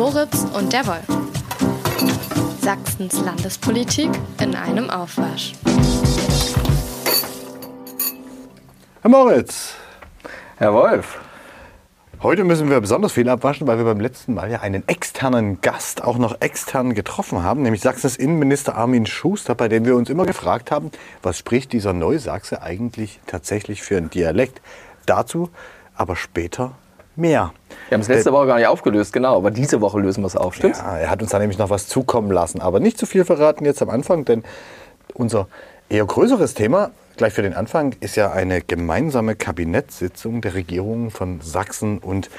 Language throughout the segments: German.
Moritz und der Wolf. Sachsens Landespolitik in einem Aufwasch. Herr Moritz, Herr Wolf. heute müssen wir besonders viel abwaschen, weil wir beim letzten Mal ja einen externen Gast auch noch extern getroffen haben, nämlich Sachsens Innenminister Armin Schuster, bei dem wir uns immer gefragt haben, was spricht dieser Neusachse eigentlich tatsächlich für einen Dialekt. Dazu aber später mehr. Wir haben es letzte Woche gar nicht aufgelöst, genau, aber diese Woche lösen wir es auf, stimmt's? Ja, er hat uns da nämlich noch was zukommen lassen, aber nicht zu viel verraten jetzt am Anfang, denn unser eher größeres Thema gleich für den Anfang ist ja eine gemeinsame Kabinettssitzung der Regierungen von Sachsen und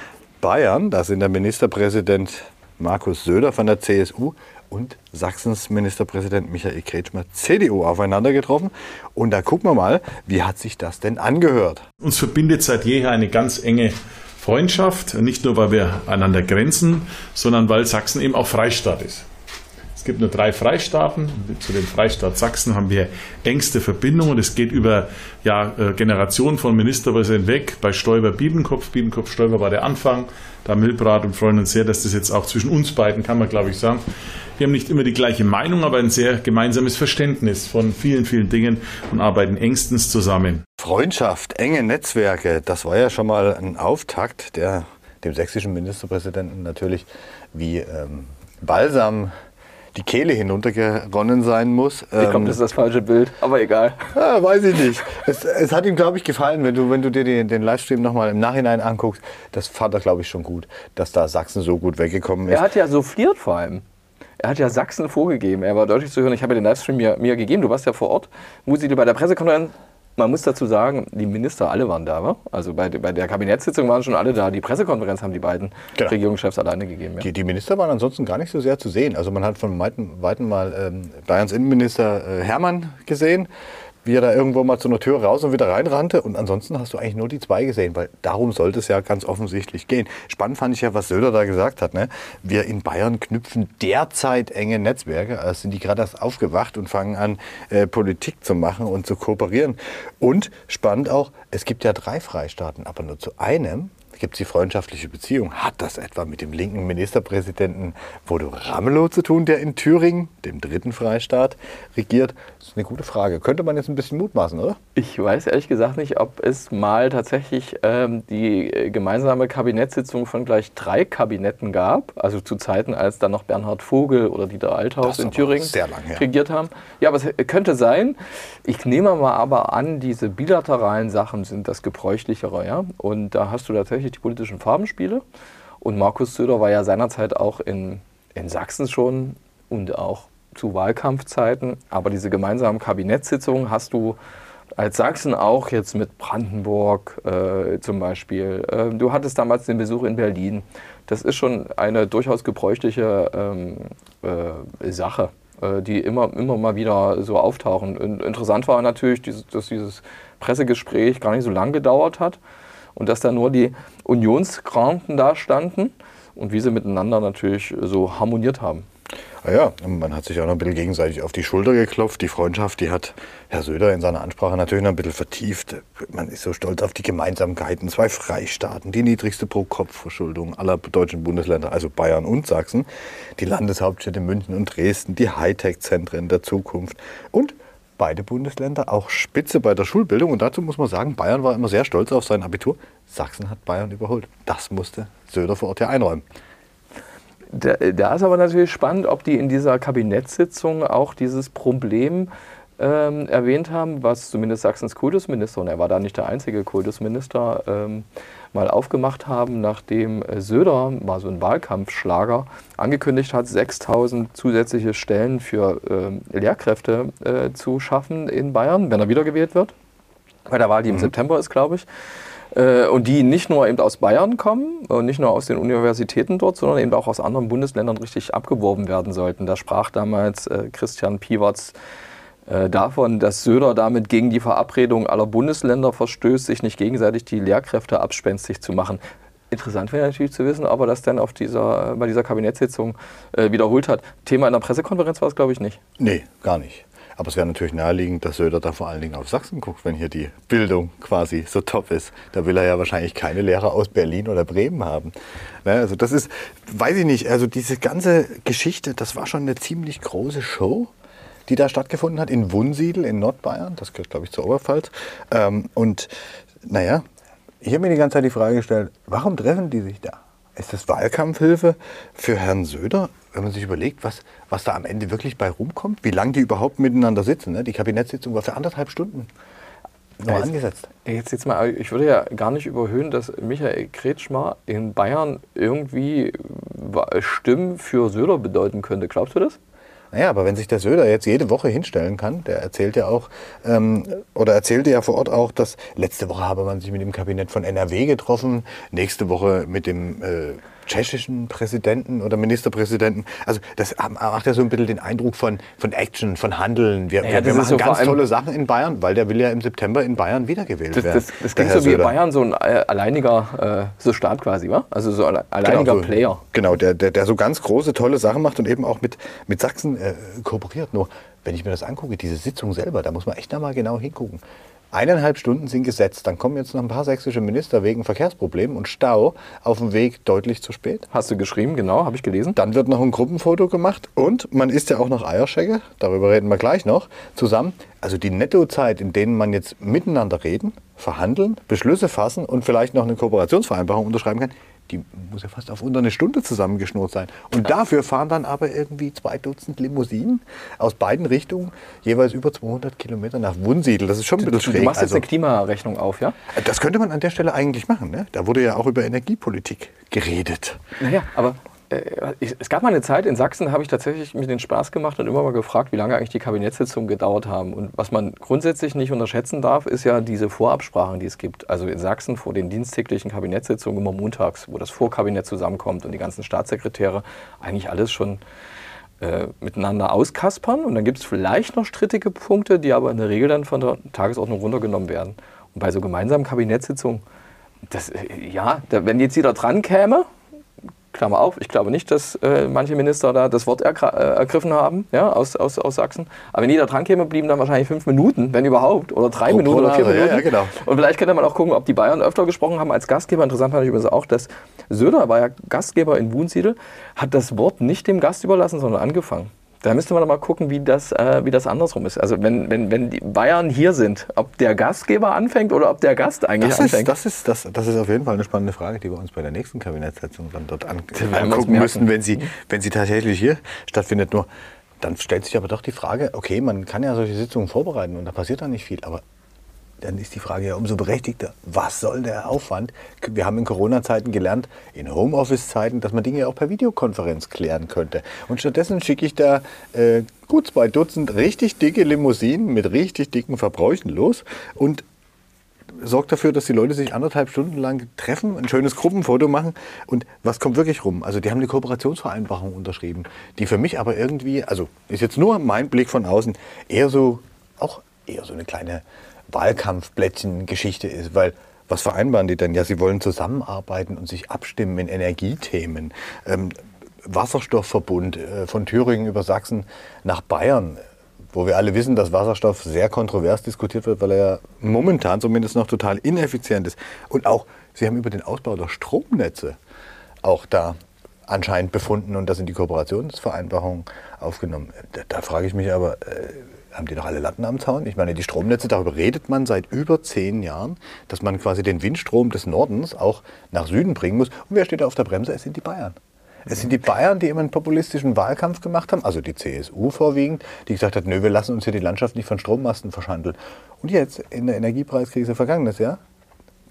Bayern. Da sind der Ministerpräsident Markus Söder von der CSU und Sachsens Ministerpräsident Michael Kretschmer CDU aufeinander getroffen. Und da gucken wir mal, wie hat sich das denn angehört? Uns verbindet seit jeher eine ganz enge Freundschaft, nicht nur weil wir einander grenzen, sondern weil Sachsen eben auch Freistaat ist. Es gibt nur drei Freistaaten. Zu dem Freistaat Sachsen haben wir engste Verbindungen. Es geht über ja, äh, Generationen von Ministerpräsidenten weg. Bei Stoiber Biedenkopf. Biedenkopf Stoiber war der Anfang. Da Milbrat und freuen uns sehr, dass das jetzt auch zwischen uns beiden, kann man glaube ich sagen. Wir haben nicht immer die gleiche Meinung, aber ein sehr gemeinsames Verständnis von vielen, vielen Dingen und arbeiten engstens zusammen. Freundschaft, enge Netzwerke, das war ja schon mal ein Auftakt, der dem sächsischen Ministerpräsidenten natürlich wie ähm, Balsam die Kehle hinuntergeronnen sein muss. Ich glaube, das ist das falsche Bild, aber egal. ja, weiß ich nicht. Es, es hat ihm, glaube ich, gefallen, wenn du, wenn du dir den, den Livestream nochmal im Nachhinein anguckst. Das fand er, glaube ich, schon gut, dass da Sachsen so gut weggekommen ist. Er hat ja souffliert vor allem. Er hat ja Sachsen vorgegeben. Er war deutlich zu hören. Ich habe ja den Livestream mir, mir gegeben. Du warst ja vor Ort. Musi, bei der Pressekonferenz. Man muss dazu sagen, die Minister alle waren da. Wa? Also bei, bei der Kabinettssitzung waren schon alle da. Die Pressekonferenz haben die beiden Genau. Regierungschefs alleine gegeben. Ja. Die, die Minister waren ansonsten gar nicht so sehr zu sehen. Also man hat von weitem, mal ähm, Bayerns Innenminister äh, Hermann gesehen, wie er da irgendwo mal zu einer Tür raus und wieder reinrannte. Und ansonsten hast du eigentlich nur die zwei gesehen, weil darum sollte es ja ganz offensichtlich gehen. Spannend fand ich ja, was Söder da gesagt hat. Ne? Wir in Bayern knüpfen derzeit enge Netzwerke. Also sind die gerade erst aufgewacht und fangen an, äh, Politik zu machen und zu kooperieren. Und spannend auch, es gibt ja drei Freistaaten, aber nur zu einem gibt es die freundschaftliche Beziehung. Hat das etwa mit dem linken Ministerpräsidenten Bodo Ramelow zu tun, der in Thüringen, dem dritten Freistaat, regiert? Das ist eine gute Frage. Könnte man jetzt ein bisschen mutmaßen, oder? Ich weiß ehrlich gesagt nicht, ob es mal tatsächlich ähm, die gemeinsame Kabinettssitzung von gleich drei Kabinetten gab. Also zu Zeiten, als dann noch Bernhard Vogel oder Dieter Althaus in Thüringen lang regiert haben. Ja, aber es könnte sein. Ich nehme mal aber an, diese bilateralen Sachen sind das gebräuchlichere. Ja? Und da hast du tatsächlich die politischen Farbenspiele. Und Markus Söder war ja seinerzeit auch in, in Sachsen schon und auch zu Wahlkampfzeiten. Aber diese gemeinsamen Kabinettssitzungen hast du als Sachsen auch jetzt mit Brandenburg äh, zum Beispiel. Ähm, du hattest damals den Besuch in Berlin. Das ist schon eine durchaus gebräuchliche ähm, äh, Sache, äh, die immer, immer mal wieder so auftauchen. Und interessant war natürlich, dieses, dass dieses Pressegespräch gar nicht so lang gedauert hat und dass da nur die Unionskranken da standen und wie sie miteinander natürlich so harmoniert haben. Ah ja, man hat sich auch noch ein bisschen gegenseitig auf die Schulter geklopft. Die Freundschaft, die hat Herr Söder in seiner Ansprache natürlich noch ein bisschen vertieft. Man ist so stolz auf die Gemeinsamkeiten. Zwei Freistaaten, die niedrigste Pro-Kopf-Verschuldung aller deutschen Bundesländer, also Bayern und Sachsen, die Landeshauptstädte München und Dresden, die Hightech-Zentren der Zukunft und beide Bundesländer auch Spitze bei der Schulbildung. Und dazu muss man sagen, Bayern war immer sehr stolz auf sein Abitur. Sachsen hat Bayern überholt. Das musste Söder vor Ort ja einräumen. Da, da ist aber natürlich spannend, ob die in dieser Kabinettssitzung auch dieses Problem ähm, erwähnt haben, was zumindest Sachsens Kultusminister, und er war da nicht der einzige Kultusminister, ähm, mal aufgemacht haben, nachdem äh, Söder, mal so ein Wahlkampfschlager, angekündigt hat, 6000 zusätzliche Stellen für ähm, Lehrkräfte äh, zu schaffen in Bayern, wenn er wiedergewählt wird. Bei der Wahl, die im September ist, glaube ich. Äh, Und die nicht nur eben aus Bayern kommen und nicht nur aus den Universitäten dort, sondern eben auch aus anderen Bundesländern richtig abgeworben werden sollten. Da sprach damals äh, Christian Piwatz äh, davon, dass Söder damit gegen die Verabredung aller Bundesländer verstößt, sich nicht gegenseitig die Lehrkräfte abspenstig zu machen. Interessant wäre natürlich zu wissen, ob er das dann auf dieser, bei dieser Kabinettssitzung äh, wiederholt hat. Thema in der Pressekonferenz war es, glaube ich, nicht. Nee, gar nicht. Aber es wäre natürlich naheliegend, dass Söder da vor allen Dingen auf Sachsen guckt, wenn hier die Bildung quasi so top ist. Da will er ja wahrscheinlich keine Lehrer aus Berlin oder Bremen haben. Ne, also das ist, weiß ich nicht, also diese ganze Geschichte, das war schon eine ziemlich große Show die da stattgefunden hat, in Wunsiedel in Nordbayern. Das gehört, glaube ich, zur Oberpfalz. Ähm, und naja, ich habe mir die ganze Zeit die Frage gestellt, warum treffen die sich da? Ist das Wahlkampfhilfe für Herrn Söder? Wenn man sich überlegt, was, was da am Ende wirklich bei rumkommt, wie lange die überhaupt miteinander sitzen. Ne? Die Kabinettssitzung war für anderthalb Stunden nur jetzt, angesetzt. Jetzt, jetzt mal, ich würde ja gar nicht überhöhen, dass Michael Kretschmer in Bayern irgendwie Stimmen für Söder bedeuten könnte. Glaubst du das? Naja, aber wenn sich der Söder jetzt jede Woche hinstellen kann, der erzählt ja auch, ähm, oder erzählte ja vor Ort auch, dass letzte Woche habe man sich mit dem Kabinett von NRW getroffen, nächste Woche mit dem äh, tschechischen Präsidenten oder Ministerpräsidenten. Also das macht ja so ein bisschen den Eindruck von, von Action, von Handeln. Wir, Ja, wir machen so ganz tolle Sachen in Bayern, weil der will ja im September in Bayern wiedergewählt Das, werden. das, das klingt so wie Söder. Bayern, so ein äh, alleiniger äh, so Staat quasi, wa? Also so ein alleiniger Genau, so, Player. Genau, der, der, der so ganz große, tolle Sachen macht und eben auch mit, mit Sachsen äh, kooperiert. Nur, wenn ich mir das angucke, diese Sitzung selber, da muss man echt nochmal genau hingucken. Eineinhalb Stunden sind gesetzt, dann kommen jetzt noch ein paar sächsische Minister wegen Verkehrsproblemen und Stau auf dem Weg deutlich zu spät. Hast du geschrieben, genau, habe ich gelesen. Dann wird noch ein Gruppenfoto gemacht und man isst ja auch noch Eierschecke, darüber reden wir gleich noch, zusammen. Also die Nettozeit, in denen man jetzt miteinander reden, verhandeln, Beschlüsse fassen und vielleicht noch eine Kooperationsvereinbarung unterschreiben kann, die muss ja fast auf unter eine Stunde zusammengeschnurrt sein. Und dafür fahren dann aber irgendwie zwei Dutzend Limousinen aus beiden Richtungen, jeweils über 200 Kilometer nach Wunsiedel. Das ist schon ein bisschen Du schräg. machst jetzt Also- eine Klimarechnung auf, ja? das könnte man an der Stelle eigentlich machen. Ne? Da wurde ja auch über Energiepolitik geredet. Naja, aber es gab mal eine Zeit in Sachsen, habe ich tatsächlich mir den Spaß gemacht und immer mal gefragt, wie lange eigentlich die Kabinettssitzungen gedauert haben. Und was man grundsätzlich nicht unterschätzen darf, ist ja diese Vorabsprachen, die es gibt. Also in Sachsen vor den diensttäglichen Kabinettssitzungen immer montags, wo das Vorkabinett zusammenkommt und die ganzen Staatssekretäre eigentlich alles schon äh, miteinander auskaspern. Und dann gibt es vielleicht noch strittige Punkte, die aber in der Regel dann von der Tagesordnung runtergenommen werden. Und bei so gemeinsamen Kabinettssitzungen, das, äh, ja, da, wenn jetzt jeder dran käme, Klammer auf, ich glaube nicht, dass äh, manche Minister da das Wort äh, ergriffen haben, ja, aus, aus, aus Sachsen. Aber wenn jeder dran käme, blieben dann wahrscheinlich fünf Minuten, wenn überhaupt, oder drei Pro- Minuten oder vier Nase, ja, Minuten. ja, genau. Und vielleicht könnte man auch gucken, ob die Bayern öfter gesprochen haben als Gastgeber. Interessant fand ich übrigens auch, dass Söder war ja Gastgeber in Wunsiedel, hat das Wort nicht dem Gast überlassen, sondern angefangen. Da müsste man doch mal gucken, wie das, äh, wie das andersrum ist. Also wenn, wenn, wenn die Bayern hier sind, ob der Gastgeber anfängt oder ob der Gast eigentlich Das anfängt. ist, das, ist, das, das ist auf jeden Fall eine spannende Frage, die wir uns bei der nächsten Kabinettssitzung dann dort an, angucken müssen, wenn sie, wenn sie tatsächlich hier stattfindet. Nur dann stellt sich aber doch die Frage, okay, man kann ja solche Sitzungen vorbereiten und da passiert dann nicht viel, aber dann ist die Frage ja umso berechtigter, was soll der Aufwand? Wir haben in Corona-Zeiten gelernt, in Homeoffice-Zeiten, dass man Dinge auch per Videokonferenz klären könnte. Und stattdessen schicke ich da äh, gut zwei Dutzend richtig dicke Limousinen mit richtig dicken Verbräuchen los und sorgt dafür, dass die Leute sich anderthalb Stunden lang treffen, ein schönes Gruppenfoto machen. Und was kommt wirklich rum? Also die haben eine Kooperationsvereinbarung unterschrieben, die für mich aber irgendwie, also ist jetzt nur mein Blick von außen, eher so, auch eher so eine kleine Wahlkampfblättchen-Geschichte ist, weil was vereinbaren die denn? Ja, sie wollen zusammenarbeiten und sich abstimmen in Energiethemen. Ähm, Wasserstoffverbund äh, von Thüringen über Sachsen nach Bayern, wo wir alle wissen, dass Wasserstoff sehr kontrovers diskutiert wird, weil er ja momentan zumindest noch total ineffizient ist. Und auch, sie haben über den Ausbau der Stromnetze auch da anscheinend befunden und das in die Kooperationsvereinbarung aufgenommen. Da, da frage ich mich aber, äh, haben die doch alle Latten am Zaun? Ich meine, die Stromnetze, darüber redet man seit über zehn Jahren, dass man quasi den Windstrom des Nordens auch nach Süden bringen muss. Und wer steht da auf der Bremse? Es sind die Bayern. Es sind die Bayern, die immer einen populistischen Wahlkampf gemacht haben, also die CSU vorwiegend, die gesagt hat, nö, wir lassen uns hier die Landschaft nicht von Strommasten verschandeln. Und jetzt in der Energiepreiskrise vergangenes Jahr,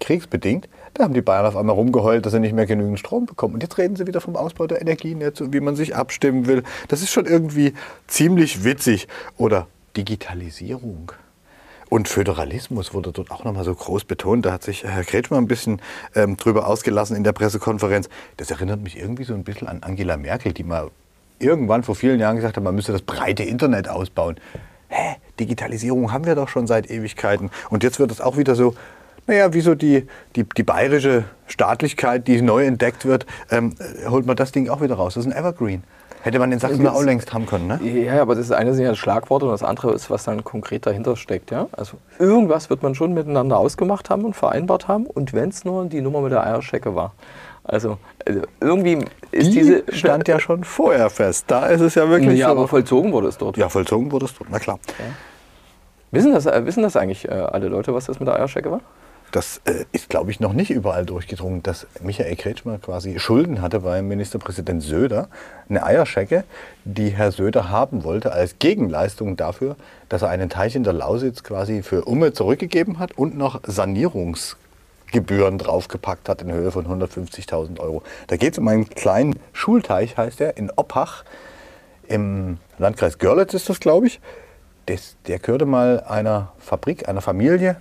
kriegsbedingt, da haben die Bayern auf einmal rumgeheult, dass sie nicht mehr genügend Strom bekommen. Und jetzt reden sie wieder vom Ausbau der Energienetze und wie man sich abstimmen will. Das ist schon irgendwie ziemlich witzig. Oder Digitalisierung. Und Föderalismus wurde dort auch nochmal so groß betont. Da hat sich Herr Kretschmer ein bisschen ähm, drüber ausgelassen in der Pressekonferenz. Das erinnert mich irgendwie so ein bisschen an Angela Merkel, die mal irgendwann vor vielen Jahren gesagt hat, man müsse das breite Internet ausbauen. Hä? Digitalisierung haben wir doch schon seit Ewigkeiten. Und jetzt wird es auch wieder so, naja, wie so die, die, die bayerische Staatlichkeit, die neu entdeckt wird, ähm, holt man das Ding auch wieder raus. Das ist ein Evergreen. Hätte man in Sachsen auch längst haben können, ne? Ja, aber das eine sind ja Schlagworte und das andere ist, was dann konkret dahinter steckt. Ja? Also irgendwas wird man schon miteinander ausgemacht haben und vereinbart haben und wenn es nur die Nummer mit der Eierschecke war. Also, also irgendwie ist Die diese... stand ja schon vorher fest. Da ist es ja wirklich ja, so. aber vollzogen wurde es dort. ja, vollzogen wurde es dort, na klar. Wissen, das, äh, wissen das eigentlich äh, alle Leute, was das mit der Eierschecke war? Das äh, ist, glaube ich, noch nicht überall durchgedrungen, dass Michael Kretschmer quasi Schulden hatte beim Ministerpräsident Söder. Eine Eierschecke, die Herr Söder haben wollte als Gegenleistung dafür, dass er einen Teich in der Lausitz quasi für Umme zurückgegeben hat und noch Sanierungsgebühren draufgepackt hat in Höhe von 150.000 Euro. Da geht es um einen kleinen Schulteich, heißt er, in Oppach. Im Landkreis Görlitz ist das, glaube ich. Das, der gehörte mal einer Fabrik, einer Familie,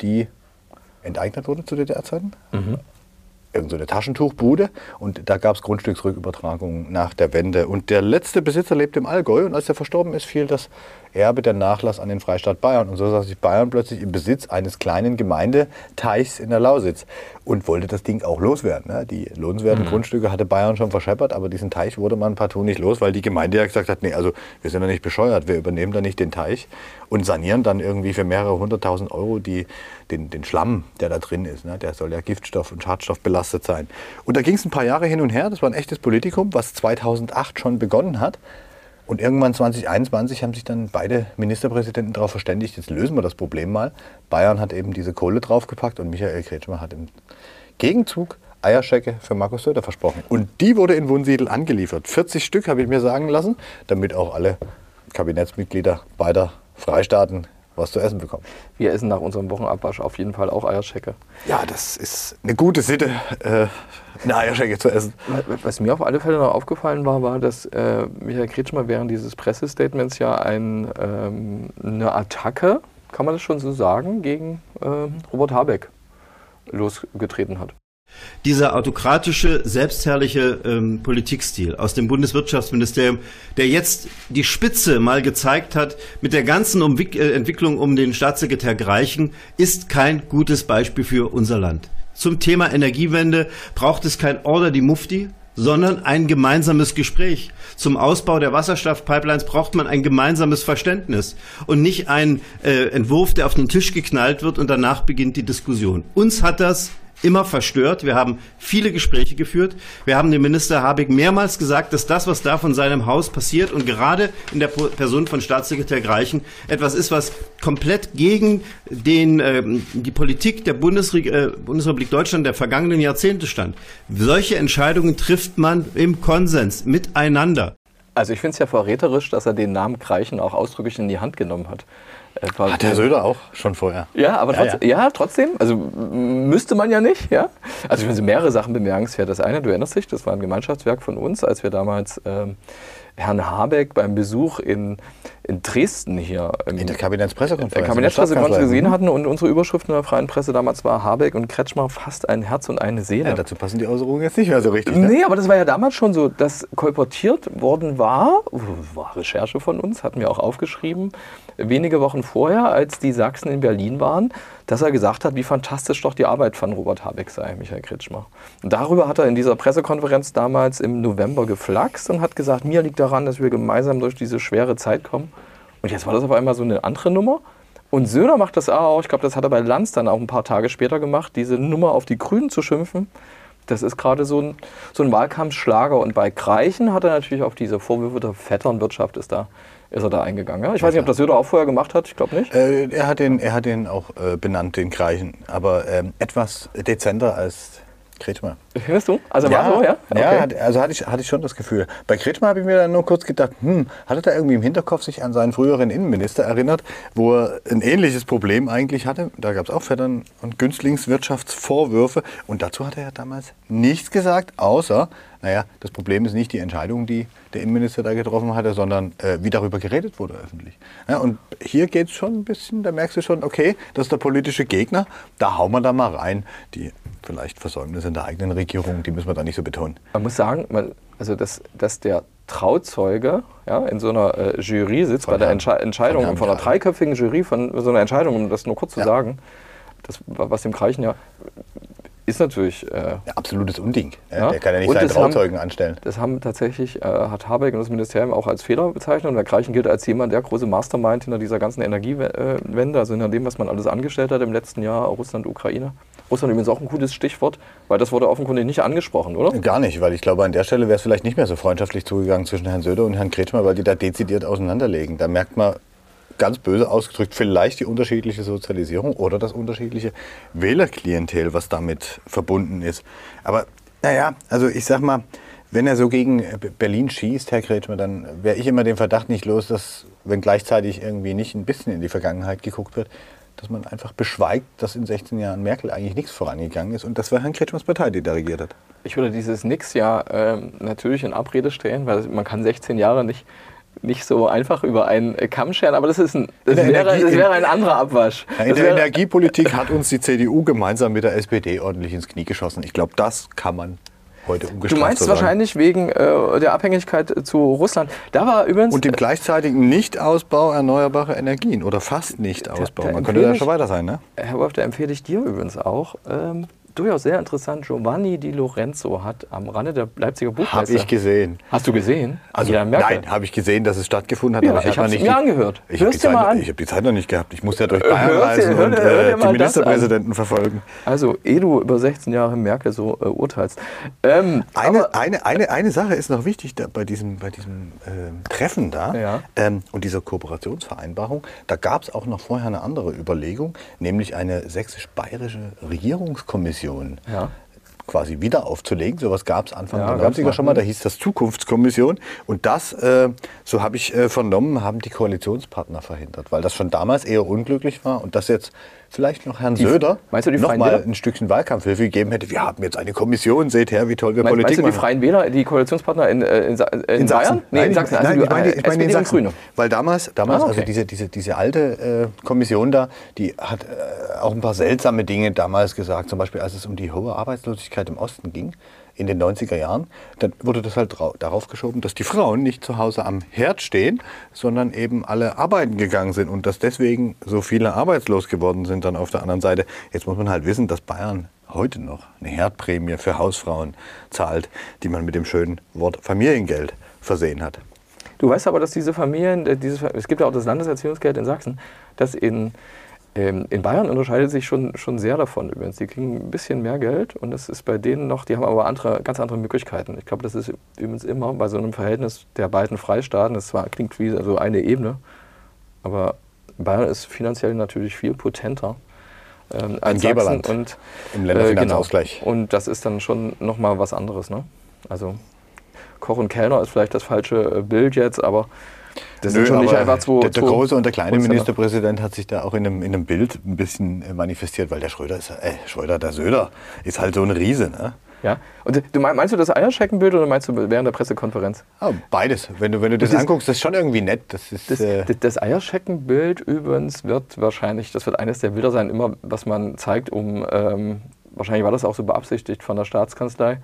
die enteignet wurde zu DDR-Zeiten. Irgend so eine Taschentuchbude. Und da gab es Grundstücksrückübertragungen nach der Wende. Und der letzte Besitzer lebte im Allgäu. Und als er verstorben ist, fiel das Erbe der Nachlass an den Freistaat Bayern. Und so sah sich Bayern plötzlich im Besitz eines kleinen Gemeindeteichs in der Lausitz und wollte das Ding auch loswerden. Ne? Die lohnenswerten Grundstücke hatte Bayern schon verscheppert, aber diesen Teich wurde man partout nicht los, weil die Gemeinde ja gesagt hat, nee, also wir sind ja nicht bescheuert, wir übernehmen da nicht den Teich und sanieren dann irgendwie für mehrere hunderttausend Euro die, den, den Schlamm, der da drin ist. Ne? Der soll ja Giftstoff und Schadstoff belastet sein. Und da ging es ein paar Jahre hin und her, das war ein echtes Politikum, was 2008 schon begonnen hat. Und irgendwann 2021 haben sich dann beide Ministerpräsidenten darauf verständigt, jetzt lösen wir das Problem mal. Bayern hat eben diese Kohle draufgepackt und Michael Kretschmer hat im Gegenzug Eierschecke für Markus Söder versprochen. Und die wurde in Wunsiedel angeliefert. 40 Stück habe ich mir sagen lassen, damit auch alle Kabinettsmitglieder beider Freistaaten was zu essen bekommen. Wir essen nach unserem Wochenabwasch auf jeden Fall auch Eierschecke. Ja, das ist eine gute Sitte, äh, eine Eierschecke zu essen. Was mir auf alle Fälle noch aufgefallen war, war, dass äh, Michael Kretschmer während dieses Pressestatements ja ein, ähm, eine Attacke, kann man das schon so sagen, gegen ähm, Robert Habeck losgetreten hat. Dieser autokratische, selbstherrliche ähm, Politikstil aus dem Bundeswirtschaftsministerium, der jetzt die Spitze mal gezeigt hat mit der ganzen Umwick äh, Entwicklung um den Staatssekretär Greichen, ist kein gutes Beispiel für unser Land. Zum Thema Energiewende braucht es kein Order die Mufti, sondern ein gemeinsames Gespräch. Zum Ausbau der Wasserstoffpipelines braucht man ein gemeinsames Verständnis und nicht ein äh, Entwurf, der auf den Tisch geknallt wird und danach beginnt die Diskussion. Uns hat das immer verstört. Wir haben viele Gespräche geführt. Wir haben dem Minister Habeck mehrmals gesagt, dass das, was da von seinem Haus passiert und gerade in der Person von Staatssekretär Greichen etwas ist, was komplett gegen den, ähm, die Politik der Bundesre äh, Bundesrepublik Deutschland der vergangenen Jahrzehnte stand. Solche Entscheidungen trifft man im Konsens miteinander. Also ich finde es ja verräterisch, dass er den Namen Greichen auch ausdrücklich in die Hand genommen hat. Äh, weil- Hat Herr Söder auch schon vorher. Ja, aber Ja, trotzdem, ja, trotzdem. Also müsste man ja nicht, ja. Also ich finde mehrere Sachen bemerkenswert. Das eine, du erinnerst dich, das war ein Gemeinschaftswerk von uns, als wir damals ähm, Herrn Habeck beim Besuch in, in Dresden hier In der Kabinettspressekonferenz. der in Kabinettspressekonferenz gesehen hatten und unsere Überschrift in der Freien Presse damals war Habeck und Kretschmer fast ein Herz und eine Seele. Ja, dazu passen die Äußerungen jetzt nicht mehr so richtig. Ne? Nee, aber das war ja damals schon so, dass kolportiert worden war, war Recherche von uns, hatten wir auch aufgeschrieben, wenige Wochen vorher, als die Sachsen in Berlin waren, dass er gesagt hat, wie fantastisch doch die Arbeit von Robert Habeck sei, Michael Kretschmer. Und darüber hat er in dieser Pressekonferenz damals im November geflaxt und hat gesagt, mir liegt daran, dass wir gemeinsam durch diese schwere Zeit kommen. Und jetzt war das auf einmal so eine andere Nummer. Und Söder macht das auch, ich glaube, das hat er bei Lanz dann auch ein paar Tage später gemacht, diese Nummer auf die Grünen zu schimpfen. Das ist gerade so ein, so ein Wahlkampfschlager. Und bei Greichen hat er natürlich auf diese Vorwürfe der Vetternwirtschaft ist, da, ist er da eingegangen. Ja? Ich weiß nicht, ob das Söder auch vorher gemacht hat, ich glaube nicht. Äh, er, hat den, er hat den auch äh, benannt, den Greichen. Aber ähm, etwas dezenter als Kretschmer. Findest du? Also war so, ja? ja hat- also hatte ich, hatte ich schon das Gefühl. Bei Kretschmer habe ich mir dann nur kurz gedacht, hm, hat er da irgendwie im Hinterkopf sich an seinen früheren Innenminister erinnert, wo er ein ähnliches Problem eigentlich hatte. Da gab es auch Vettern- und Günstlingswirtschaftsvorwürfe. Und dazu hat er ja damals nichts gesagt, außer, naja, das Problem ist nicht die Entscheidung, die der Innenminister da getroffen hatte, sondern äh, wie darüber geredet wurde öffentlich. Ja, und hier geht es schon ein bisschen, da merkst du schon, okay, das ist der politische Gegner, da hauen wir da mal rein. Die vielleicht Versäumnisse in der eigenen Regierung, die müssen wir da nicht so betonen. Man muss sagen, man, also dass, dass der Trauzeuge ja, in so einer äh, Jury sitzt, bei der Entsche Entscheidung, von von einer dreiköpfigen Jury, von so einer Entscheidung, um das nur kurz zu Ja. sagen, das, was dem Greichen ja ist natürlich. Äh, absolutes Unding. Ja. Der kann ja nicht Und seinen haben- Trauzeugen anstellen. das haben tatsächlich, äh, hat Habeck und das Ministerium auch als Fehler bezeichnet. Und der Greichen gilt als jemand, der große Mastermind hinter dieser ganzen Energiewende, also hinter dem, was man alles angestellt hat im letzten Jahr, Russland, Ukraine. Russland übrigens auch ein gutes Stichwort, weil das wurde offenkundig nicht angesprochen, oder? Gar nicht, weil ich glaube, an der Stelle wäre es vielleicht nicht mehr so freundschaftlich zugegangen zwischen Herrn Söder und Herrn Kretschmer, weil die da dezidiert auseinanderlegen. Da merkt man ganz böse ausgedrückt vielleicht die unterschiedliche Sozialisierung oder das unterschiedliche Wählerklientel, was damit verbunden ist. Aber naja, also ich sag mal, wenn er so gegen Berlin schießt, Herr Kretschmer, dann wäre ich immer den Verdacht nicht los, dass, wenn gleichzeitig irgendwie nicht ein bisschen in die Vergangenheit geguckt wird, dass man einfach beschweigt, dass in 16 Jahren Merkel eigentlich nichts vorangegangen ist und das war Herrn Kretschmers Partei, die da regiert hat. Ich würde dieses Nix ja ähm, natürlich in Abrede stellen, weil man kann 16 Jahre nicht, nicht so einfach über einen Kamm scheren, aber das, ist ein, das, wäre, Energie- das wäre ein anderer Abwasch. Ja, in Das der wäre, Energiepolitik hat uns die CDU gemeinsam mit der SPD ordentlich ins Knie geschossen. Ich glaube, das kann man heute du meinst so wahrscheinlich wegen äh, der Abhängigkeit zu Russland. Da war übrigens. Und dem gleichzeitigen Nichtausbau erneuerbarer Energien oder fast Nichtausbau. Man könnte da schon weiter sein, ne? Herr Wolf, da empfehle ich dir übrigens auch. Ähm, durchaus sehr interessant. Giovanni Di Lorenzo hat am Rande der Leipziger Habe Buchmesse. ich gesehen. Hast du gesehen? Also Merkel. nein, habe ich gesehen, dass es stattgefunden hat. Ja, aber ich hab noch hab's nicht mir angehört. Ich habe die, Zeit an. ich hab die Zeit noch nicht gehabt. Ich muss ja durch Äh, Bayern hör reisen hör und hör äh, die Ministerpräsidenten verfolgen. Also, ehe du über 16 Jahre Merkel so äh, urteilst. Ähm, Eine, eine, eine, eine Sache ist noch wichtig da, bei diesem, bei diesem ähm, Treffen da Ja. ähm, und dieser Kooperationsvereinbarung. Da gab es auch noch vorher eine andere Überlegung, nämlich eine sächsisch-bayerische Regierungskommission Ja. quasi wieder aufzulegen. Sowas gab es Anfang Ja, der gab's 90er mal. schon mal. Da hieß das Zukunftskommission. Und das, äh, so habe ich äh, vernommen, haben die Koalitionspartner verhindert, weil das schon damals eher unglücklich war und das jetzt vielleicht noch Herrn Söder meinst du die noch mal Wähler? ein Stückchen Wahlkampfhilfe gegeben hätte. Wir haben jetzt eine Kommission, seht her, wie toll wir Meinst, Politik meinst du die machen. Freien Wähler, die Koalitionspartner in, äh, in, äh, in, Bayern? Nee, Nein, in Sachsen. Nein, Also ich meine, die, ich meine in Sachsen. Grüne. Weil damals, damals Ah, okay. also diese, diese, diese alte äh, Kommission da, die hat äh, auch ein paar seltsame Dinge damals gesagt. Zum Beispiel, als es um die hohe Arbeitslosigkeit im Osten ging, in den 90er Jahren, dann wurde das halt darauf geschoben, dass die Frauen nicht zu Hause am Herd stehen, sondern eben alle arbeiten gegangen sind und dass deswegen so viele arbeitslos geworden sind dann auf der anderen Seite. Jetzt muss man halt wissen, dass Bayern heute noch eine Herdprämie für Hausfrauen zahlt, die man mit dem schönen Wort Familiengeld versehen hat. Du weißt aber, dass diese Familien, äh, dieses, es gibt ja auch das Landeserziehungsgeld in Sachsen, das in, ähm, in Bayern unterscheidet sich schon, schon sehr davon übrigens. Die kriegen ein bisschen mehr Geld und das ist bei denen noch, die haben aber andere, ganz andere Möglichkeiten. Ich glaube, das ist übrigens immer bei so einem Verhältnis der beiden Freistaaten, das zwar klingt wie so eine Ebene, aber Bayern ist finanziell natürlich viel potenter. Ähm, als Geberland Sachsen und im Länderfinanzausgleich. genau. Und das ist dann schon nochmal was anderes. Ne? Also Koch und Kellner ist vielleicht das falsche äh, Bild jetzt, aber das sind Nö, schon nicht einfach zwei. der, der große und der kleine. Ministerpräsident hat sich da auch in einem, in einem Bild ein bisschen äh, manifestiert, weil der Schröder ist, äh, Schröder, der Söder ist halt so ein Riese. Ne? Ja. Und du mein- meinst du das Eierscheckenbild oder meinst du während der Pressekonferenz? Ah, beides. Wenn du, wenn du das, Das ist- anguckst, das ist schon irgendwie nett. Das ist, Das, äh, das- das Eierscheckenbild übrigens wird wahrscheinlich, das wird eines der Bilder sein, immer, was man zeigt, um, ähm, wahrscheinlich war das auch so beabsichtigt von der Staatskanzlei,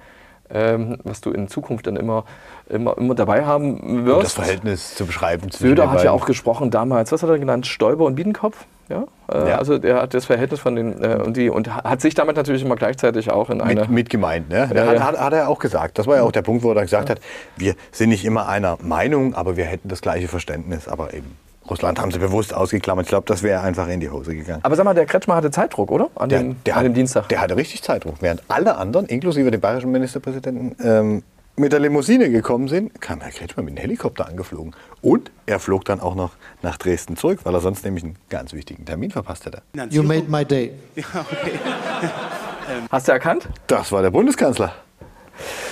ähm, was du in Zukunft dann immer, immer, immer dabei haben um wirst. das Verhältnis zu beschreiben. Söder hat ja auch gesprochen damals, was hat er genannt? Stoiber und Biedenkopf? Ja? Äh, Ja. Also der hat das Verhältnis von den äh, und die und hat sich damit natürlich immer gleichzeitig auch in eine mit, mit gemeint. Ne? Ja, hat, ja. Hat, hat er auch gesagt. Das war ja auch der Punkt, wo er gesagt hat, wir sind nicht immer einer Meinung, aber wir hätten das gleiche Verständnis. Aber eben, Russland haben sie bewusst ausgeklammert. Ich glaube, das wäre einfach in die Hose gegangen. Aber sag mal, der Kretschmer hatte Zeitdruck, oder? An, dem, an hat, dem Dienstag. Der hatte richtig Zeitdruck. Während alle anderen, inklusive dem bayerischen Ministerpräsidenten, ähm, mit der Limousine gekommen sind, kam Herr Kretschmer mit dem Helikopter angeflogen. Und er flog dann auch noch nach Dresden zurück, weil er sonst nämlich einen ganz wichtigen Termin verpasst hätte. You made my day. Hast du erkannt? Das war der Bundeskanzler.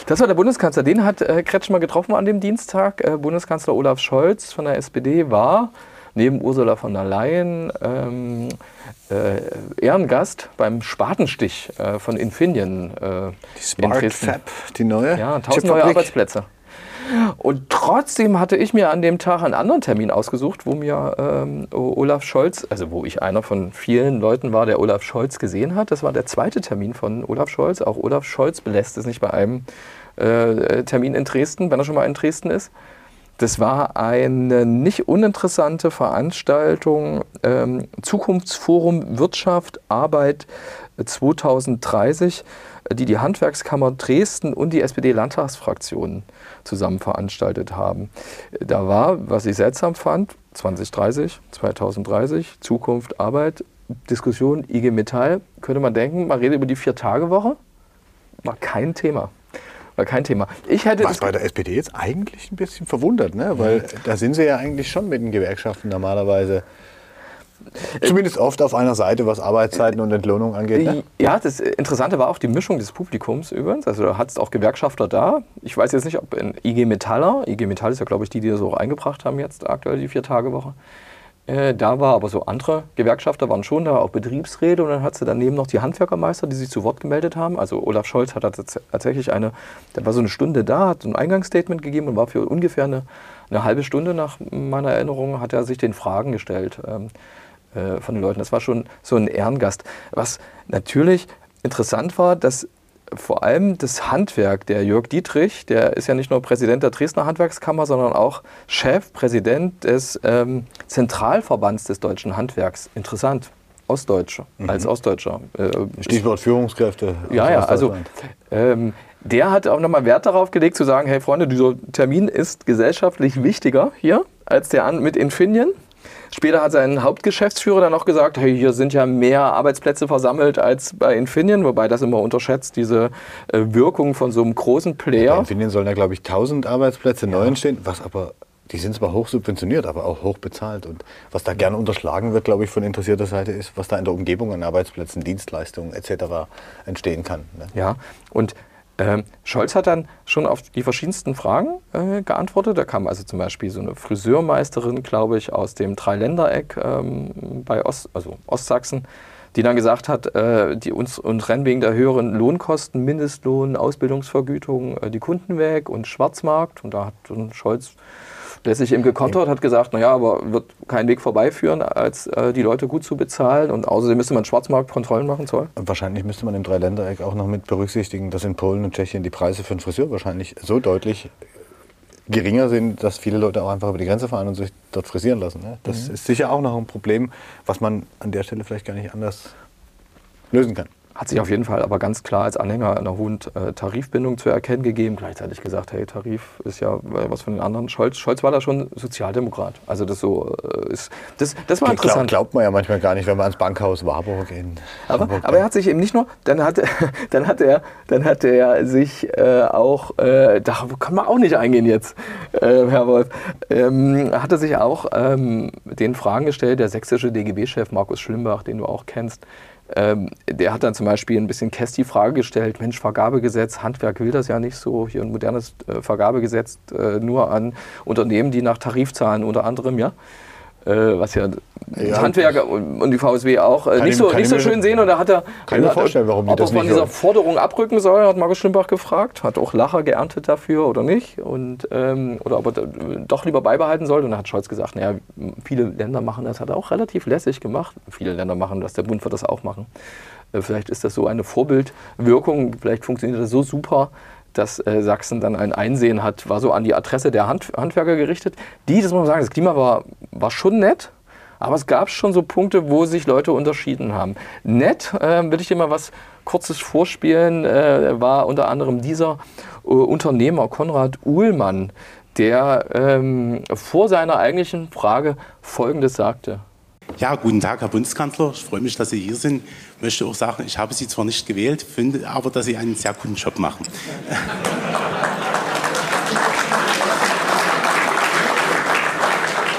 Das war der Bundeskanzler. Den hat äh, Kretschmer getroffen an dem Dienstag. Äh, Bundeskanzler Olaf Scholz von der SPD war neben Ursula von der Leyen ähm, äh, Ehrengast beim Spatenstich äh, von Infineon äh, in Smart Dresden. Fab, die neue Ja, tausend neue. Arbeitsplätze. Und trotzdem hatte ich mir an dem Tag einen anderen Termin ausgesucht, wo mir ähm, Olaf Scholz, also wo ich einer von vielen Leuten war, der Olaf Scholz gesehen hat. Das war der zweite Termin von Olaf Scholz. Auch Olaf Scholz belässt es nicht bei einem äh, Termin in Dresden, wenn er schon mal in Dresden ist. Das war eine nicht uninteressante Veranstaltung, ähm, Zukunftsforum Wirtschaft, Arbeit 2030, die die Handwerkskammer Dresden und die SPD-Landtagsfraktion zusammen veranstaltet haben. Da war, was ich seltsam fand, 2030, 2030, Zukunft, Arbeit, Diskussion, IG Metall, könnte man denken, man redet über die Vier-Tage-Woche. War kein Thema. War kein Thema. Ich hätte Was bei der SPD jetzt eigentlich ein bisschen verwundert, ne? weil da sind sie ja eigentlich schon mit den Gewerkschaften normalerweise. Zumindest oft auf einer Seite, was Arbeitszeiten und Entlohnung angeht. Ne? Ja, das Interessante war auch die Mischung des Publikums übrigens. Also da hat es auch Gewerkschafter da. Ich weiß jetzt nicht, ob in IG Metaller, IG Metall ist ja glaube ich die, die das auch eingebracht haben jetzt aktuell, die Vier-Tage-Woche. Äh, da war aber so andere Gewerkschafter waren schon da, auch Betriebsräte und dann hat sie daneben noch die Handwerkermeister, die sich zu Wort gemeldet haben. Also Olaf Scholz hat tatsächlich eine, der war so eine Stunde da, hat ein Eingangsstatement gegeben und war für ungefähr eine, eine halbe Stunde nach meiner Erinnerung, hat er sich den Fragen gestellt ähm, äh, von den Leuten. Das war schon so ein Ehrengast. Was natürlich interessant war, dass vor allem das Handwerk, der Jörg Dietrich, der ist ja nicht nur Präsident der Dresdner Handwerkskammer, sondern auch Chef, Präsident des ähm, Zentralverbands des deutschen Handwerks. Interessant. Ostdeutscher, mhm. als Ostdeutscher. Äh, Stichwort Führungskräfte. Ja, ja, also ähm, der hat auch nochmal Wert darauf gelegt zu sagen, hey Freunde, dieser Termin ist gesellschaftlich wichtiger hier als der mit Infineon. Später hat sein Hauptgeschäftsführer dann noch gesagt, hey, hier sind ja mehr Arbeitsplätze versammelt als bei Infineon, wobei das immer unterschätzt, diese äh, Wirkung von so einem großen Player. Bei Infineon sollen ja, glaube ich, 1000 Arbeitsplätze ja. neu entstehen, was aber die sind zwar hoch subventioniert, aber auch hoch bezahlt. Und was da gerne unterschlagen wird, glaube ich, von interessierter Seite ist, was da in der Umgebung an Arbeitsplätzen, Dienstleistungen etc. entstehen kann. Ne? Ja, und ähm, Scholz hat dann schon auf die verschiedensten Fragen äh, geantwortet. Da kam also zum Beispiel so eine Friseurmeisterin, glaube ich, aus dem Dreiländereck ähm, bei Ost, also Ostsachsen, die dann gesagt hat, äh, die uns und rennen wegen der höheren Lohnkosten, Mindestlohn, Ausbildungsvergütung äh, die Kunden weg und Schwarzmarkt. Und da hat Scholz der sich eben gekontert hat gesagt, naja, aber wird kein Weg vorbeiführen, als äh, die Leute gut zu bezahlen und außerdem müsste man Schwarzmarktkontrollen machen, Zoll. Wahrscheinlich müsste man im Dreiländereck auch noch mit berücksichtigen, dass in Polen und Tschechien die Preise für einen Friseur wahrscheinlich so deutlich geringer sind, dass viele Leute auch einfach über die Grenze fahren und sich dort frisieren lassen. Ne? Das mhm. ist sicher auch noch ein Problem, was man an der Stelle vielleicht gar nicht anders lösen kann hat sich auf jeden Fall aber ganz klar als Anhänger einer hohen äh, Tarifbindung zu erkennen gegeben. Gleichzeitig gesagt, hey, Tarif ist ja was von den anderen. Scholz, Scholz war da schon Sozialdemokrat. Also das so äh, ist, das, das war interessant. Glaub, glaubt man ja manchmal gar nicht, wenn man ans Bankhaus Warburg in aber, aber er hat sich eben nicht nur, dann hat, dann hat er, dann hat er sich äh, auch, äh, da kann man auch nicht eingehen jetzt, äh, Herr Wolf, ähm, hat er sich auch ähm, den Fragen gestellt, der sächsische DGB-Chef Markus Schlimbach, den du auch kennst, ähm, der hat dann zum Beispiel ein bisschen Kess die Frage gestellt, Mensch, Vergabegesetz, Handwerk will das ja nicht so, hier ein modernes äh, Vergabegesetz äh, nur an Unternehmen, die nach Tarif zahlen, unter anderem, ja. Äh, was ja, ja Handwerker und, die VSW auch äh, nicht, so, nicht so schön sehen. Und da hat er, kann mir vorstellen, warum die das nicht von dieser. Forderung abrücken soll, hat Markus Schlimbach gefragt. Hat auch Lacher geerntet dafür oder nicht. Und, ähm, oder ob er doch lieber beibehalten soll. Und da hat Scholz gesagt, naja, viele Länder machen das, hat er auch relativ lässig gemacht. Viele Länder machen das, der Bund wird das auch machen. Äh, vielleicht ist das so eine Vorbildwirkung, vielleicht funktioniert das so super, dass äh, Sachsen dann ein Einsehen hat, war so an die Adresse der Hand, Handwerker gerichtet. Die, das muss man sagen, das Klima war, war schon nett, aber es gab schon so Punkte, wo sich Leute unterschieden haben. Nett, äh, will ich dir mal was Kurzes vorspielen, äh, war unter anderem dieser äh, Unternehmer Konrad Uhlmann, der ähm, vor seiner eigentlichen Frage Folgendes sagte. Ja, guten Tag, Herr Bundeskanzler. Ich freue mich, dass Sie hier sind. Ich möchte auch sagen, ich habe Sie zwar nicht gewählt, finde aber, dass Sie einen sehr guten Job machen.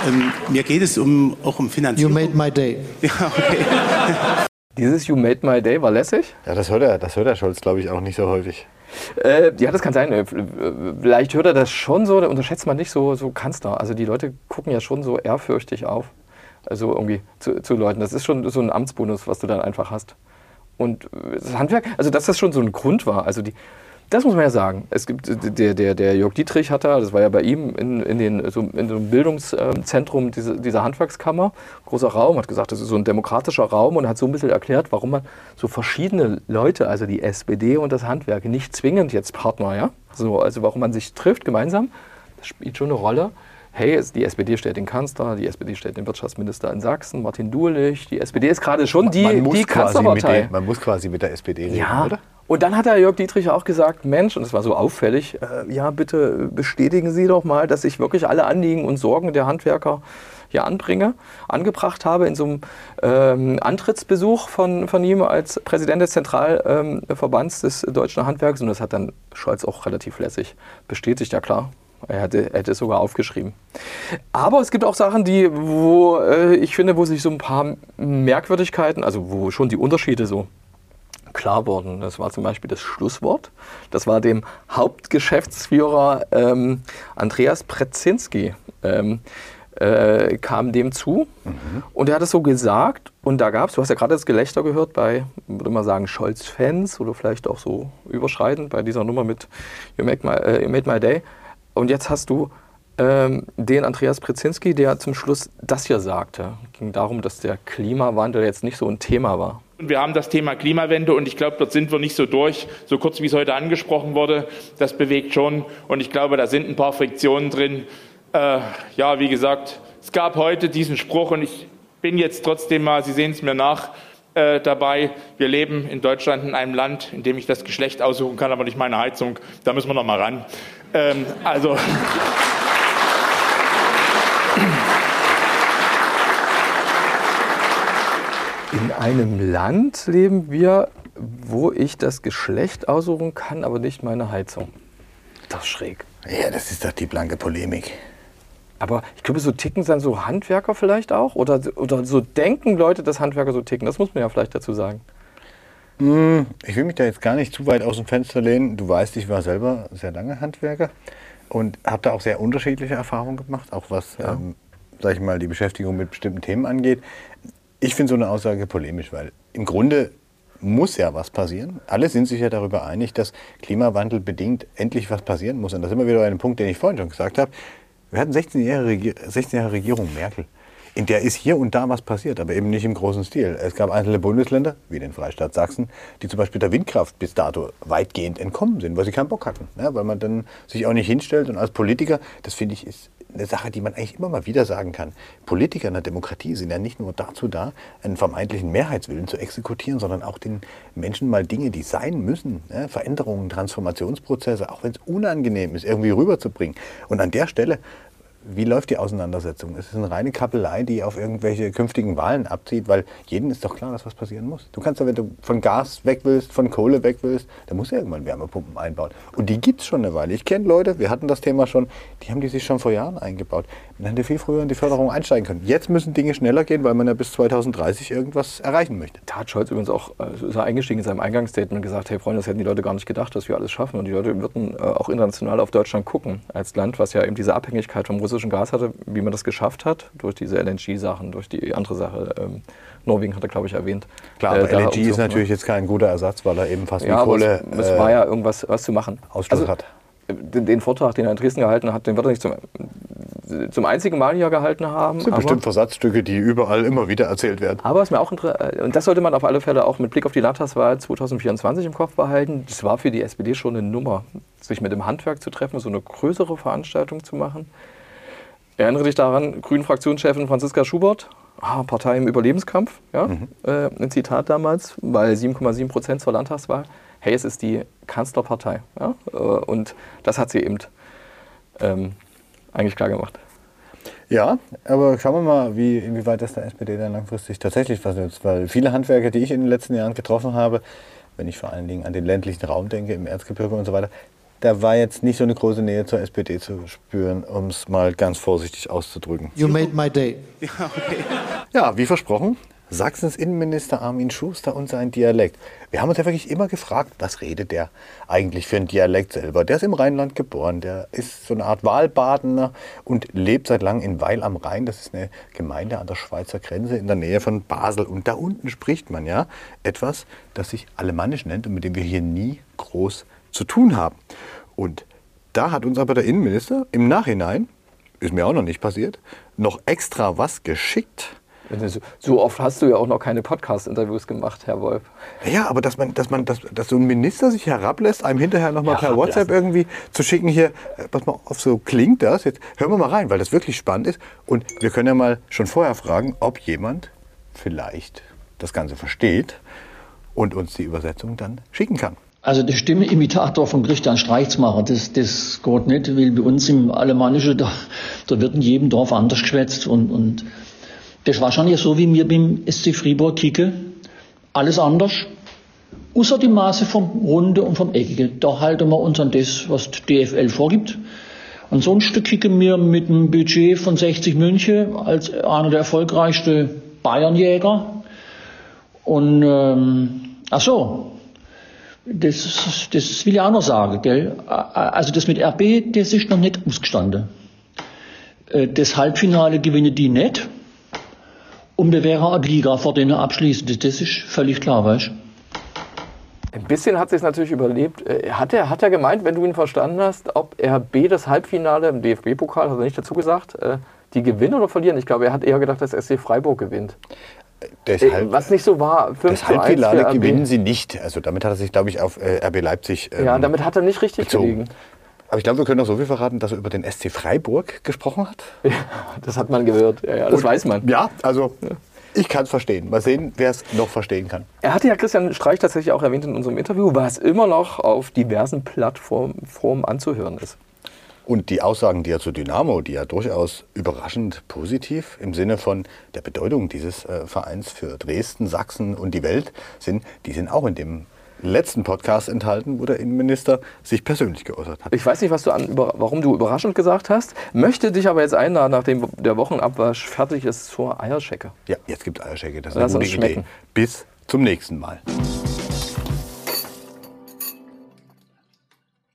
ähm, mir geht es um, auch um Finanzierung. You made my day. Ja, okay. Dieses You made my day war lässig? Ja, das hört er, das hört er Scholz, glaube ich, auch nicht so häufig. Äh, ja, das kann sein. Äh, vielleicht hört er das schon so, da unterschätzt man nicht so, so Kanzler. Also die Leute gucken ja schon so ehrfürchtig auf. Also irgendwie zu, zu Leuten. Das ist schon so ein Amtsbonus, was du dann einfach hast. Und das Handwerk, also dass das schon so ein Grund war. Also die, das muss man ja sagen. Es gibt der, der, der Jörg Dietrich hat da, das war ja bei ihm in, in, den, so, in so einem Bildungszentrum diese, dieser Handwerkskammer, großer Raum, hat gesagt, das ist so ein demokratischer Raum und hat so ein bisschen erklärt, warum man so verschiedene Leute, also die SPD und das Handwerk, nicht zwingend jetzt Partner, ja, so, also warum man sich trifft gemeinsam, das spielt schon eine Rolle hey, die SPD stellt den Kanzler, die SPD stellt den Wirtschaftsminister in Sachsen, Martin Dulich, die SPD ist gerade schon die, man, die Kanzlerpartei. der, man muss quasi mit der SPD reden, Ja. oder? Und dann hat der Jörg Dietrich auch gesagt, Mensch, und es war so auffällig, äh, ja, bitte bestätigen Sie doch mal, dass ich wirklich alle Anliegen und Sorgen der Handwerker hier anbringe, angebracht habe in so einem ähm, Antrittsbesuch von, von ihm als Präsident des Zentralverbands des deutschen Handwerks. Und das hat dann Scholz auch relativ lässig bestätigt, ja klar. Er hätte, hätte es sogar aufgeschrieben. Aber es gibt auch Sachen, die, wo äh, ich finde, wo sich so ein paar Merkwürdigkeiten, also wo schon die Unterschiede so klar wurden. Das war zum Beispiel das Schlusswort. Das war dem Hauptgeschäftsführer ähm, Andreas Prezinski. Ähm, äh, kam dem zu und er hat es so gesagt und da gab es, du hast ja gerade das Gelächter gehört bei, würde man sagen, Scholz-Fans oder vielleicht auch so überschreitend bei dieser Nummer mit You, Make my, äh, you Made My Day und jetzt hast du ähm, den Andreas Prezinski, der zum Schluss das hier sagte. Es ging darum, dass der Klimawandel jetzt nicht so ein Thema war. Wir haben das Thema Klimawende und ich glaube, dort sind wir nicht so durch. So kurz wie es heute angesprochen wurde, das bewegt schon. Und ich glaube, da sind ein paar Friktionen drin. Äh, ja, wie gesagt, es gab heute diesen Spruch und ich bin jetzt trotzdem mal, Sie sehen es mir nach, äh, dabei. Wir leben in Deutschland in einem Land, in dem ich das Geschlecht aussuchen kann, aber nicht meine Heizung. Da müssen wir noch mal ran. Ähm, also. In einem Land leben wir, wo ich das Geschlecht aussuchen kann, aber nicht meine Heizung. Das ist schräg. Ja, das ist doch die blanke Polemik. Aber ich glaube, so ticken dann so Handwerker vielleicht auch? Oder, oder so denken Leute, dass Handwerker so ticken? Das muss man ja vielleicht dazu sagen. Ich will mich da jetzt gar nicht zu weit aus dem Fenster lehnen. Du weißt, ich war selber sehr lange Handwerker und habe da auch sehr unterschiedliche Erfahrungen gemacht, auch was, ähm, sag ich mal, die Beschäftigung mit bestimmten Themen angeht. Ich finde so eine Aussage polemisch, weil im Grunde muss ja was passieren. Alle sind sich ja darüber einig, dass Klimawandel bedingt endlich was passieren muss. Und da sind wir wieder einem Punkt, den ich vorhin schon gesagt habe. Wir hatten 16 Jahre, Regier 16 Jahre Regierung Merkel. In der ist hier und da was passiert, aber eben nicht im großen Stil. Es gab einzelne Bundesländer, wie den Freistaat Sachsen, die zum Beispiel der Windkraft bis dato weitgehend entkommen sind, weil sie keinen Bock hatten. Ja, weil man dann sich auch nicht hinstellt. Und als Politiker, das finde ich, ist eine Sache, die man eigentlich immer mal wieder sagen kann. Politiker in der Demokratie sind ja nicht nur dazu da, einen vermeintlichen Mehrheitswillen zu exekutieren, sondern auch den Menschen mal Dinge, die sein müssen, ja, Veränderungen, Transformationsprozesse, auch wenn es unangenehm ist, irgendwie rüberzubringen. Und an der Stelle wie läuft die Auseinandersetzung? Es ist eine reine Kappelei, die auf irgendwelche künftigen Wahlen abzieht, weil jedem ist doch klar, dass was passieren muss. Du kannst doch, wenn du von Gas weg willst, von Kohle weg willst, dann musst du irgendwann Wärmepumpen einbauen. Und die gibt es schon eine Weile. Ich kenne Leute, wir hatten das Thema schon, die haben die sich schon vor Jahren eingebaut. Man hätte viel früher in die Förderung einsteigen können. Jetzt müssen Dinge schneller gehen, weil man ja bis 2030 irgendwas erreichen möchte. Da hat Scholz übrigens auch äh, ist er eingestiegen in seinem Eingangsstatement und gesagt, hey Freunde, das hätten die Leute gar nicht gedacht, dass wir alles schaffen. Und die Leute würden äh, auch international auf Deutschland gucken, als Land, was ja eben diese Abhängigkeit vom russischen Gas hatte, wie man das geschafft hat, durch diese LNG-Sachen, durch die andere Sache. Ähm, Norwegen hat er, glaube ich, erwähnt. Klar, aber Äh, LNG ist natürlich jetzt kein guter Ersatz, weil er eben fast Ja, wie Kohle es, es äh, war ja irgendwas was zu machen. Ausschluss Also, hat. Den, den Vortrag, den er in Dresden gehalten hat, den wird er nicht zum, zum einzigen Mal hier gehalten haben. Das sind bestimmt Versatzstücke, die überall immer wieder erzählt werden. Aber was mir auch interessiert, und das sollte man auf alle Fälle auch mit Blick auf die Landtagswahl 2024 im Kopf behalten, das war für die SPD schon eine Nummer, sich mit dem Handwerk zu treffen, so eine größere Veranstaltung zu machen. Erinnere dich daran, Grünen-Fraktionschefin Franziska Schubert, ah, Partei im Überlebenskampf, ja? äh, ein Zitat damals, weil 7,7 Prozent zur Landtagswahl. Hey, es ist die Kanzlerpartei. Ja? Äh, Und das hat sie eben ähm, eigentlich klar gemacht. Ja, aber schauen wir mal, wie, inwieweit das der SPD dann langfristig tatsächlich was nützt. Weil viele Handwerker, die ich in den letzten Jahren getroffen habe, wenn ich vor allen Dingen an den ländlichen Raum denke, im Erzgebirge und so weiter, da war jetzt nicht so eine große Nähe zur SPD zu spüren, um es mal ganz vorsichtig auszudrücken. You made my day. Ja, wie versprochen, Sachsens Innenminister Armin Schuster und sein Dialekt. Wir haben uns ja wirklich immer gefragt, was redet der eigentlich für ein Dialekt selber? Der ist im Rheinland geboren, der ist so eine Art Wahlbadener und lebt seit langem in Weil am Rhein. Das ist eine Gemeinde an der Schweizer Grenze in der Nähe von Basel. Und da unten spricht man ja etwas, das sich Alemannisch nennt und mit dem wir hier nie groß zu tun haben. Und da hat uns aber der Innenminister im Nachhinein, ist mir auch noch nicht passiert, noch extra was geschickt So oft hast du ja auch noch keine Podcast-Interviews gemacht, Herr Wolf. Ja, aber dass man, dass man, dass, dass so ein Minister sich herablässt, einem hinterher nochmal per WhatsApp irgendwie zu schicken hier, äh, pass mal auf, so klingt das. Jetzt hören wir mal rein, weil das wirklich spannend ist. Und wir können ja mal schon vorher fragen, ob jemand vielleicht das Ganze versteht und uns die Übersetzung dann schicken kann. Also der Stimmeimitator von Christian Streichsmacher, das, das geht nicht, weil bei uns im Alemannischen, da, da wird in jedem Dorf anders geschwätzt und, und das ist wahrscheinlich so, wie wir beim SC Fribourg kicken. Alles anders. Außer die Maße vom Runde und vom Eckige. Da halten wir uns an das, was die DFL vorgibt. Ansonsten kicken wir mit einem Budget von 60 München als einer der erfolgreichsten Bayernjäger. Und, ähm, ach so, das, das will ich auch noch sagen, gell? Also das mit RB, das ist noch nicht ausgestanden. Äh, das Halbfinale gewinnen die nicht. Und wir wären eine Liga vor denen abschließen. Das ist völlig klar, weißt du? Ein bisschen hat sich natürlich überlebt. Äh, hat er, hat er gemeint, wenn du ihn verstanden hast, ob RB das Halbfinale im DFB-Pokal, hat er nicht dazu gesagt, äh, die gewinnen oder verlieren? Ich glaube, er hat eher gedacht, dass SC Freiburg gewinnt. Deshalb, Was nicht so war. 5 das zu 1 Halbfinale gewinnen sie nicht. Also damit hat er sich, glaube ich, auf äh, RB Leipzig ähm, Ja, damit hat er nicht richtig bezogen. gelegen. Aber ich glaube, wir können noch so viel verraten, dass er über den SC Freiburg gesprochen hat. Das hat man gehört. Ja, ja, das Und- weiß man. Ja, also ich kann es verstehen. Mal sehen, wer es noch verstehen kann. Er hatte ja Christian Streich tatsächlich auch erwähnt in unserem Interview, was immer noch auf diversen Plattformen Formen anzuhören ist. Und die Aussagen, die er zu Dynamo, die ja durchaus überraschend positiv im Sinne von der Bedeutung dieses äh, Vereins für Dresden, Sachsen und die Welt sind, die sind auch in dem letzten Podcast enthalten, wo der Innenminister sich persönlich geäußert hat. Ich weiß nicht, was du an, über, warum du überraschend gesagt hast, möchte dich aber jetzt einladen, nachdem der Wochenabwasch fertig ist, zur Eierschecke. Ja, jetzt gibt es Eierschecke. Das ist Lass eine gute Idee. Bis zum nächsten Mal.